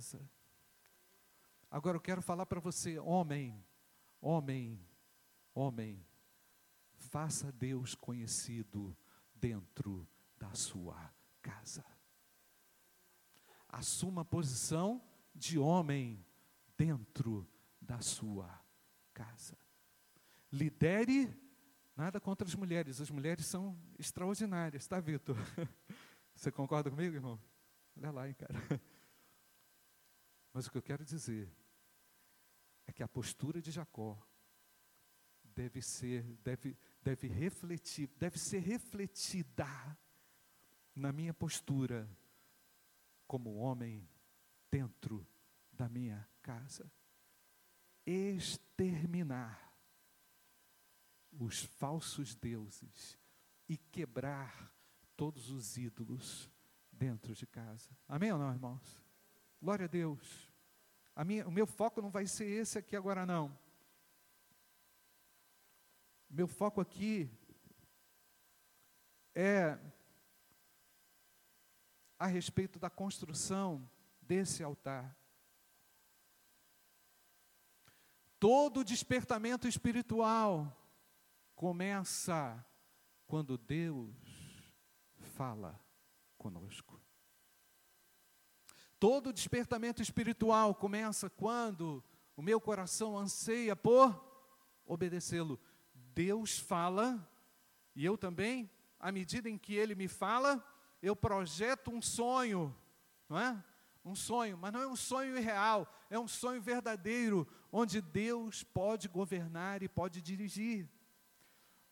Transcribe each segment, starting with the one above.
casa. Agora eu quero falar para você, homem, homem, homem, faça Deus conhecido dentro da sua casa. Assuma a posição de homem dentro da sua casa. Lidere, nada contra as mulheres, as mulheres são extraordinárias, tá, Vitor? Você concorda comigo, irmão? Olha lá, hein, cara. Mas o que eu quero dizer é que a postura de Jacó deve ser, deve, deve refletir, deve ser refletida na minha postura como homem dentro da minha casa. Exterminar os falsos deuses e quebrar todos os ídolos dentro de casa. Amém ou não, irmãos? Glória a Deus. A minha, o meu foco não vai ser esse aqui agora, não. Meu foco aqui é a respeito da construção desse altar. Todo despertamento espiritual começa quando Deus fala conosco. Todo despertamento espiritual começa quando o meu coração anseia por obedecê-lo. Deus fala, e eu também, à medida em que Ele me fala, eu projeto um sonho, não é? Um sonho, mas não é um sonho irreal, é um sonho verdadeiro, onde Deus pode governar e pode dirigir.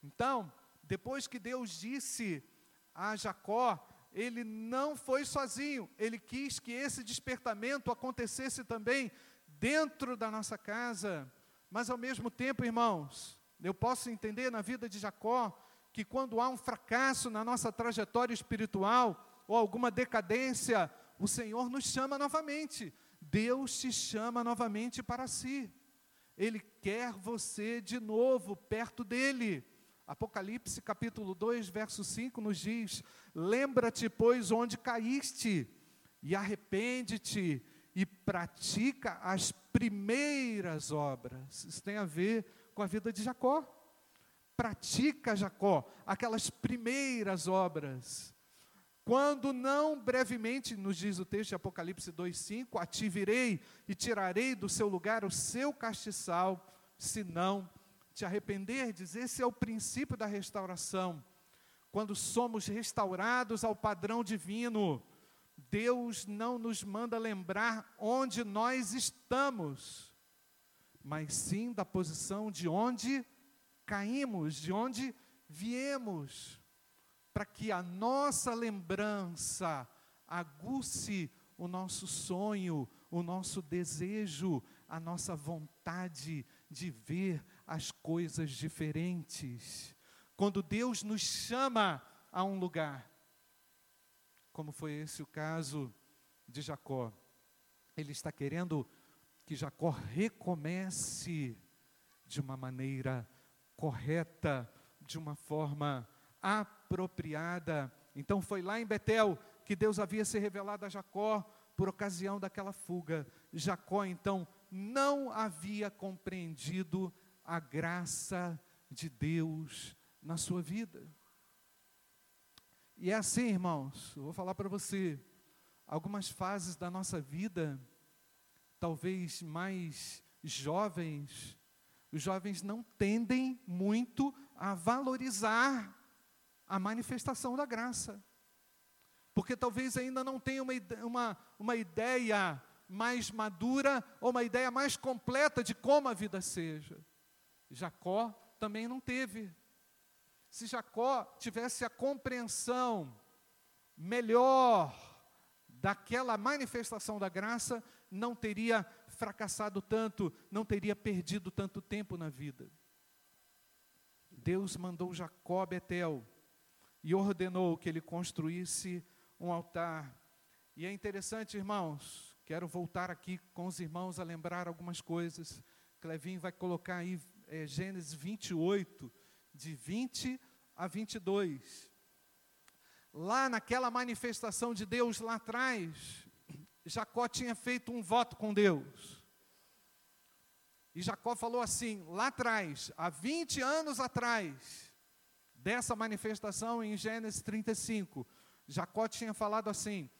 Então, depois que Deus disse a Jacó, ele não foi sozinho, ele quis que esse despertamento acontecesse também dentro da nossa casa. Mas ao mesmo tempo, irmãos, eu posso entender na vida de Jacó que quando há um fracasso na nossa trajetória espiritual ou alguma decadência, o Senhor nos chama novamente. Deus te chama novamente para si. Ele quer você de novo perto dele. Apocalipse capítulo 2, verso 5 nos diz: Lembra-te, pois, onde caíste, e arrepende-te, e pratica as primeiras obras. Isso tem a ver com a vida de Jacó. Pratica, Jacó, aquelas primeiras obras. Quando não brevemente, nos diz o texto de Apocalipse 2,5, ativirei e tirarei do seu lugar o seu castiçal, se não te arrependerdes. Esse é o princípio da restauração. Quando somos restaurados ao padrão divino, Deus não nos manda lembrar onde nós estamos, mas sim da posição de onde caímos, de onde viemos para que a nossa lembrança aguce o nosso sonho, o nosso desejo, a nossa vontade de ver as coisas diferentes. Quando Deus nos chama a um lugar, como foi esse o caso de Jacó, Ele está querendo que Jacó recomece de uma maneira correta, de uma forma apropriada. Então foi lá em Betel que Deus havia se revelado a Jacó por ocasião daquela fuga. Jacó então não havia compreendido a graça de Deus na sua vida. E é assim, irmãos, eu vou falar para você, algumas fases da nossa vida, talvez mais jovens, os jovens não tendem muito a valorizar a manifestação da graça. Porque talvez ainda não tenha uma, uma, uma ideia mais madura ou uma ideia mais completa de como a vida seja. Jacó também não teve. Se Jacó tivesse a compreensão melhor daquela manifestação da graça, não teria fracassado tanto, não teria perdido tanto tempo na vida. Deus mandou Jacó a Betel e ordenou que ele construísse um altar. E é interessante, irmãos, quero voltar aqui com os irmãos a lembrar algumas coisas. Clevin vai colocar aí é, Gênesis 28, de 20 a 22. Lá naquela manifestação de Deus lá atrás, Jacó tinha feito um voto com Deus. E Jacó falou assim, lá atrás, há 20 anos atrás, dessa manifestação em Gênesis 35, Jacó tinha falado assim: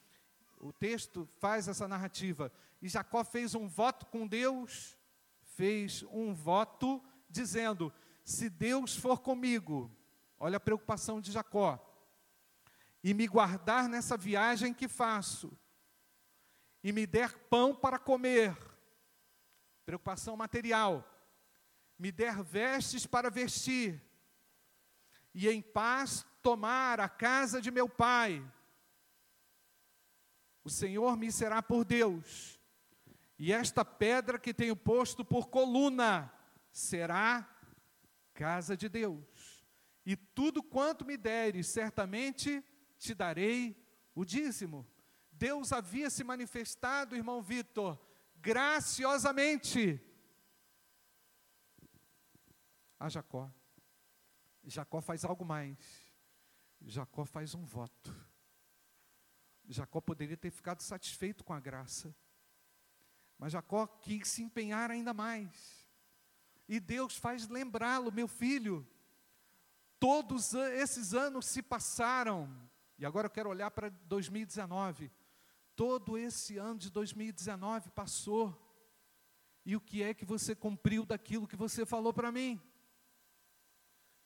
o texto faz essa narrativa. E Jacó fez um voto com Deus, fez um voto dizendo: se Deus for comigo, olha a preocupação de Jacó, e me guardar nessa viagem que faço, e me der pão para comer, preocupação material, me der vestes para vestir, e em paz tomar a casa de meu pai. O Senhor me será por Deus, e esta pedra que tenho posto por coluna será casa de Deus. E tudo quanto me deres, certamente te darei o dízimo. Deus havia se manifestado, irmão Vitor, graciosamente a Jacó. Jacó faz algo mais. Jacó faz um voto. Jacó poderia ter ficado satisfeito com a graça. Mas Jacó quis se empenhar ainda mais. E Deus faz lembrá-lo, meu filho, todos esses anos se passaram. E agora eu quero olhar para 2019. Todo esse ano de 2019 passou. E o que é que você cumpriu daquilo que você falou para mim?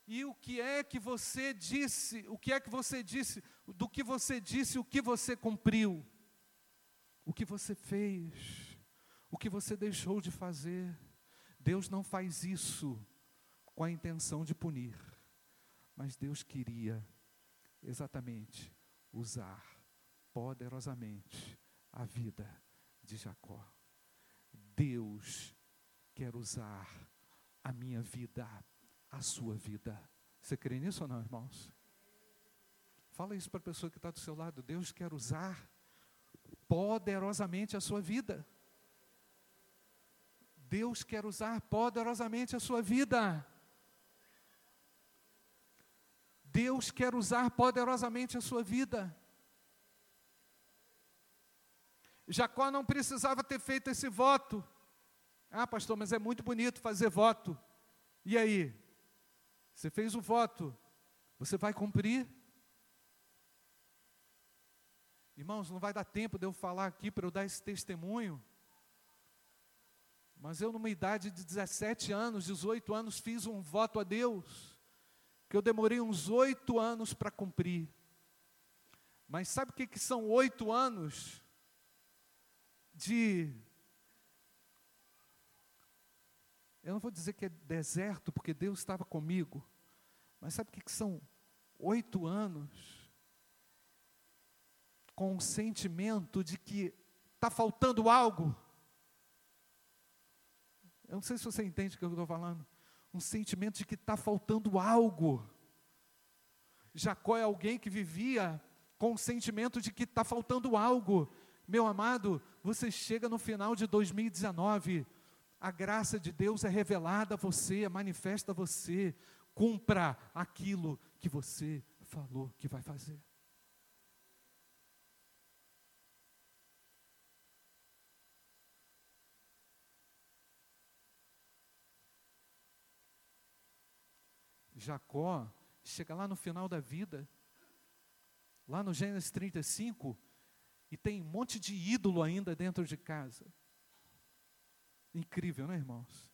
E o que é que você disse? O que é que você disse? Do que você disse, o que você cumpriu? O que você fez? O que você deixou de fazer? Deus não faz isso com a intenção de punir, mas Deus queria exatamente usar poderosamente a vida de Jacó. Deus quer usar a minha vida, a sua vida. Você crê nisso ou não, irmãos? Fala isso para a pessoa que está do seu lado. Deus quer usar poderosamente a sua vida. Deus quer usar poderosamente a sua vida. Deus quer usar poderosamente a sua vida. Jacó não precisava ter feito esse voto. Ah, pastor, mas é muito bonito fazer voto. E aí? Você fez o voto, você vai cumprir? Irmãos, não vai dar tempo de eu falar aqui para eu dar esse testemunho. Mas eu, numa idade de 17 anos, 18 anos, fiz um voto a Deus, que eu demorei uns oito anos para cumprir. Mas sabe o que, que são oito anos? de. Eu não vou dizer que é deserto, porque Deus estava comigo, mas sabe o que são oito anos com o sentimento de que está faltando algo? Eu não sei se você entende o que eu estou falando. Um sentimento de que está faltando algo. Jacó é alguém que vivia com o sentimento de que está faltando algo. Meu amado, você chega no final de 2019, a graça de Deus é revelada a você, é manifesta a você. Cumpra aquilo que você falou que vai fazer. Jacó chega lá no final da vida, lá no Gênesis 35, e tem um monte de ídolo ainda dentro de casa. Incrível, não é, irmãos?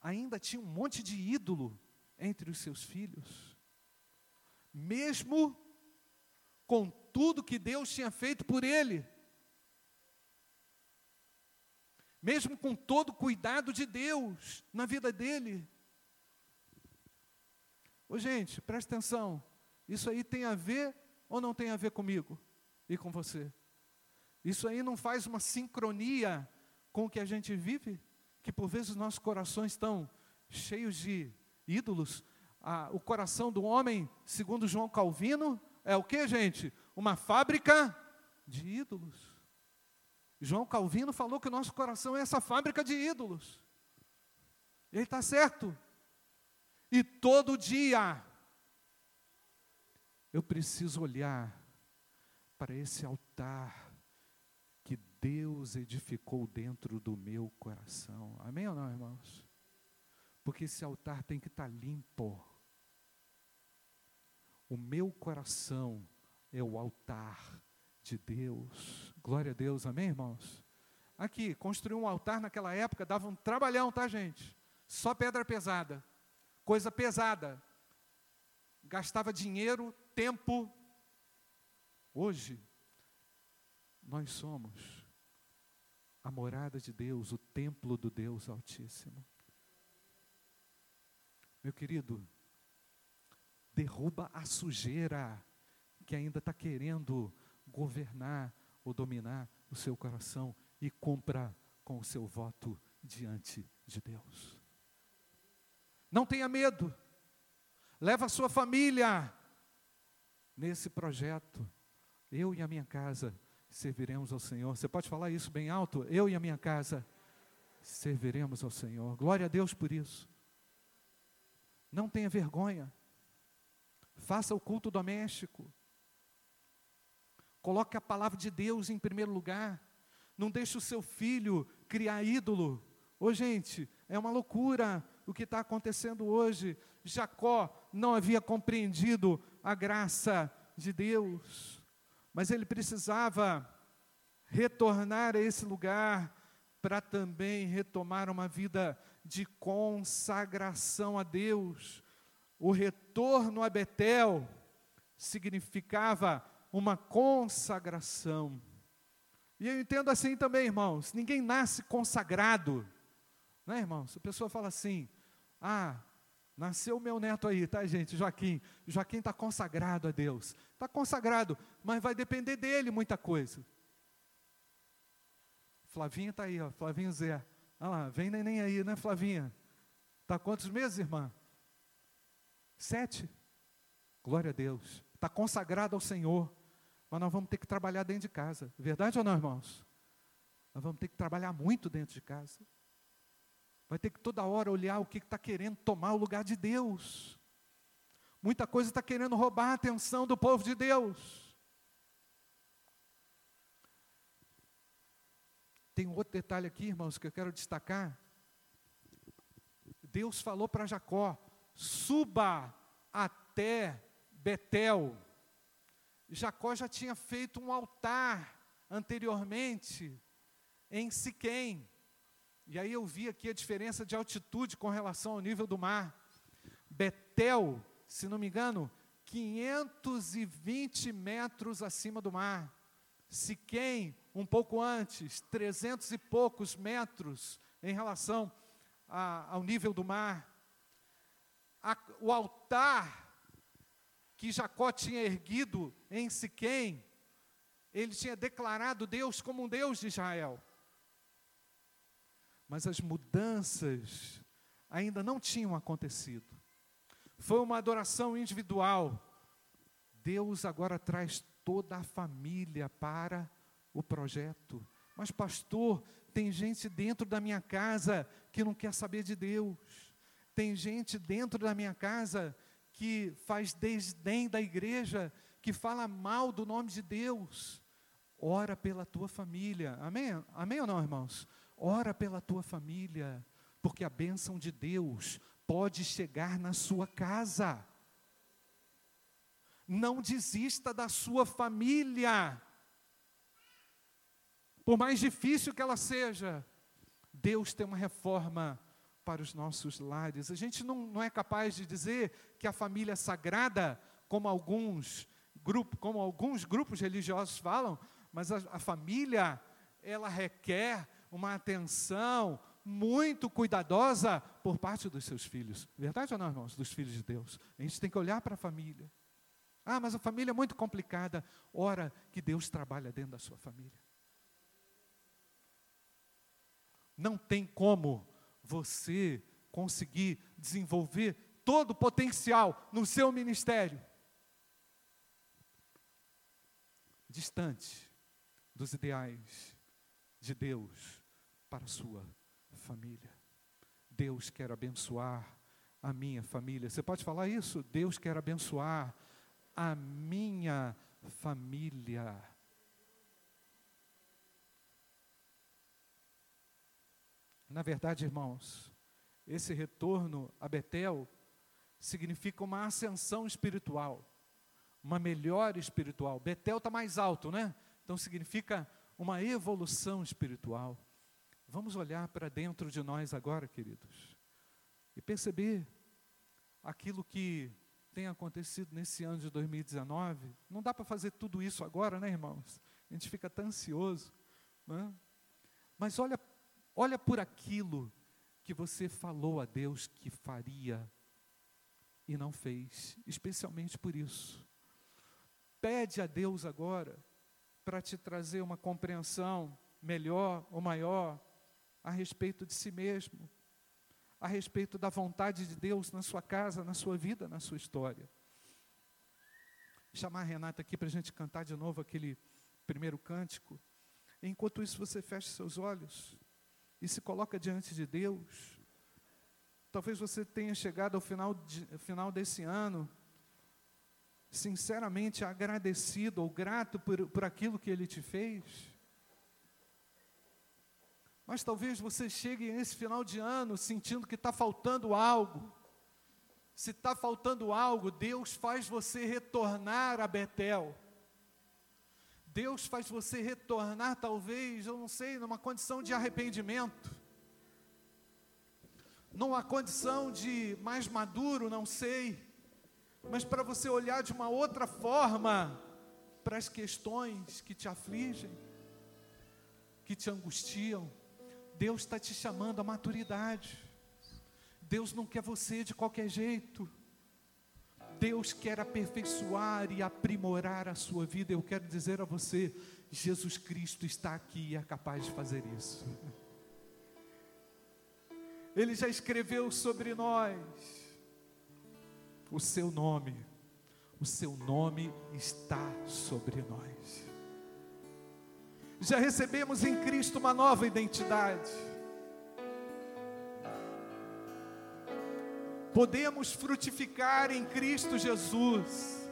Ainda tinha um monte de ídolo entre os seus filhos. Mesmo com tudo que Deus tinha feito por ele. Mesmo com todo o cuidado de Deus na vida dele. Ô gente, presta atenção. Isso aí tem a ver ou não tem a ver comigo e com você? Isso aí não faz uma sincronia com o que a gente vive? Que por vezes nossos corações estão cheios de ídolos. Ah, o coração do homem, segundo João Calvino, é o que, gente? Uma fábrica de ídolos. João Calvino falou que o nosso coração é essa fábrica de ídolos. Ele está certo. E todo dia eu preciso olhar para esse altar Deus edificou dentro do meu coração. Amém ou não, irmãos? Porque esse altar tem que estar limpo. O meu coração é o altar de Deus. Glória a Deus, amém, irmãos? Aqui, construir um altar naquela época dava um trabalhão, tá, gente? Só pedra pesada, coisa pesada. Gastava dinheiro, tempo. Hoje, nós somos a morada de Deus, o templo do Deus Altíssimo. Meu querido, derruba a sujeira que ainda está querendo governar ou dominar o seu coração e compra com o seu voto diante de Deus. Não tenha medo, leva a sua família nesse projeto. Eu e a minha casa serviremos ao Senhor. Você pode falar isso bem alto? Eu e a minha casa serviremos ao Senhor. Glória a Deus por isso. Não tenha vergonha. Faça o culto doméstico. Coloque a palavra de Deus em primeiro lugar. Não deixe o seu filho criar ídolo. Ô gente, é uma loucura o que está acontecendo hoje. Jacó não havia compreendido a graça de Deus, mas ele precisava retornar a esse lugar para também retomar uma vida de consagração a Deus. O retorno a Betel significava uma consagração. E eu entendo assim também, irmãos, ninguém nasce consagrado. Né, irmãos? A pessoa fala assim: "Ah, nasceu meu neto aí, tá, gente? Joaquim. Joaquim está consagrado a Deus. Está consagrado, mas vai depender dele muita coisa. Flavinha está aí, ó, Flavinho Zé. Olha lá, vem neném aí, né, Flavinha? Está quantos meses, irmã? Sete. Glória a Deus. Está consagrado ao Senhor. Mas nós vamos ter que trabalhar dentro de casa. Verdade ou não, irmãos? Nós vamos ter que trabalhar muito dentro de casa. Vai ter que toda hora olhar o que está querendo tomar o lugar de Deus. Muita coisa está querendo roubar a atenção do povo de Deus. Tem um outro detalhe aqui, irmãos, que eu quero destacar. Deus falou para Jacó: suba até Betel. Jacó já tinha feito um altar anteriormente em Siquém. E aí eu vi aqui a diferença de altitude com relação ao nível do mar. Betel, se não me engano, 520 metros acima do mar. Siquém, um pouco antes, 300 e poucos metros em relação a, ao nível do mar. A, o altar que Jacó tinha erguido em Siquém, ele tinha declarado Deus como um Deus de Israel. Mas as mudanças ainda não tinham acontecido. Foi uma adoração individual. Deus agora traz toda a família para o projeto. Mas, pastor, tem gente dentro da minha casa que não quer saber de Deus. Tem gente dentro da minha casa que faz desdém da igreja, que fala mal do nome de Deus. Ora pela tua família. Amém? Amém ou não, irmãos? Ora pela tua família, porque a bênção de Deus pode chegar na sua casa. Não desista da sua família. Por mais difícil que ela seja, Deus tem uma reforma para os nossos lares. A gente não, não é capaz de dizer que a família é sagrada, como alguns, grupo, como alguns grupos religiosos falam, mas a, a família, ela requer uma atenção muito cuidadosa por parte dos seus filhos. Verdade ou não, irmãos? Dos filhos de Deus. A gente tem que olhar para a família. Ah, mas a família é muito complicada. Ora que Deus trabalha dentro da sua família. Não tem como você conseguir desenvolver todo o potencial no seu ministério distante dos ideais de Deus para a sua família. Deus quer abençoar a minha família. Você pode falar isso? Deus quer abençoar a minha família. Na verdade, irmãos, esse retorno a Betel significa uma ascensão espiritual, uma melhora espiritual. Betel está mais alto, né? Então significa uma evolução espiritual. Vamos olhar para dentro de nós agora, queridos, e perceber aquilo que tem acontecido nesse ano de 2019. Não dá para fazer tudo isso agora, né, irmãos? A gente fica tão ansioso. Né? Mas olha, olha por aquilo que você falou a Deus que faria e não fez, especialmente por isso. Pede a Deus agora para te trazer uma compreensão melhor ou maior a respeito de si mesmo, a respeito da vontade de Deus na sua casa, na sua vida, na sua história. Chamar a Renata aqui para a gente cantar de novo aquele primeiro cântico. Enquanto isso, você fecha seus olhos e se coloca diante de Deus. Talvez você tenha chegado ao final, de, final desse ano, sinceramente agradecido ou grato por, por aquilo que Ele te fez. Mas talvez você chegue nesse final de ano sentindo que está faltando algo. Se está faltando algo, Deus faz você retornar a Betel. Deus faz você retornar, talvez, eu não sei, numa condição de arrependimento numa condição de mais maduro, não sei, mas para você olhar de uma outra forma para as questões que te afligem, que te angustiam. Deus está te chamando à maturidade. Deus não quer você de qualquer jeito. Deus quer aperfeiçoar e aprimorar a sua vida. Eu quero dizer a você: Jesus Cristo está aqui e é capaz de fazer isso. Ele já escreveu sobre nós o seu nome. O seu nome está sobre nós. Já recebemos em Cristo uma nova identidade. Podemos frutificar em Cristo Jesus.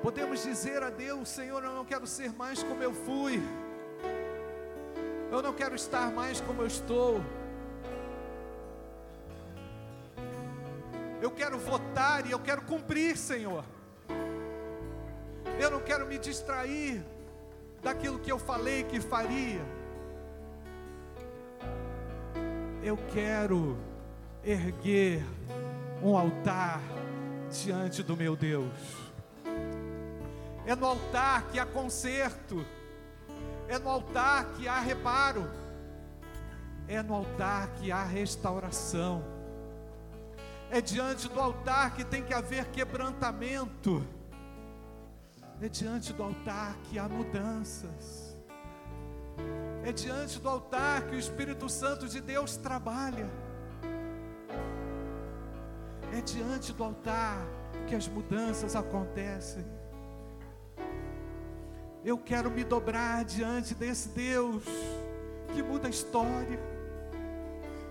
Podemos dizer a Deus, Senhor, eu não quero ser mais como eu fui. Eu não quero estar mais como eu estou. Eu quero votar e eu quero cumprir, Senhor. Quero me distrair daquilo que eu falei que faria. Eu quero erguer um altar diante do meu Deus. É no altar que há conserto é no altar que há reparo, é no altar que há restauração, é diante do altar que tem que haver quebrantamento, é diante do altar que há mudanças, é diante do altar que o Espírito Santo de Deus trabalha, é diante do altar que as mudanças acontecem. Eu quero me dobrar diante desse Deus que muda a história,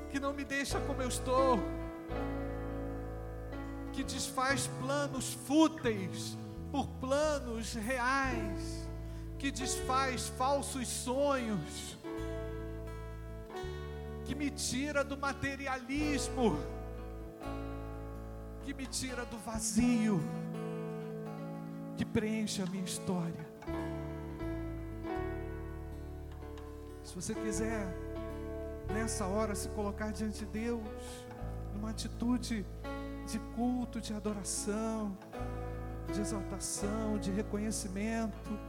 que não me deixa como eu estou, que desfaz planos fúteis por planos reais, que desfaz falsos sonhos, que me tira do materialismo, que me tira do vazio, que preenche a minha história. Se você quiser, nessa hora, se colocar diante de Deus, numa atitude de culto, de adoração, de exaltação, de reconhecimento,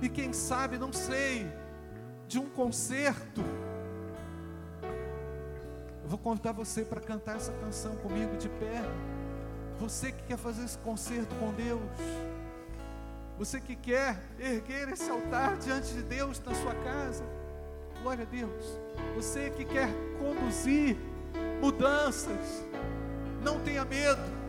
e quem sabe, não sei, de um concerto. Eu vou contar você para cantar essa canção comigo de pé. Você que quer fazer esse concerto com Deus. Você que quer erguer esse altar diante de Deus na sua casa, glória a Deus. Você que quer conduzir mudanças, não tenha medo.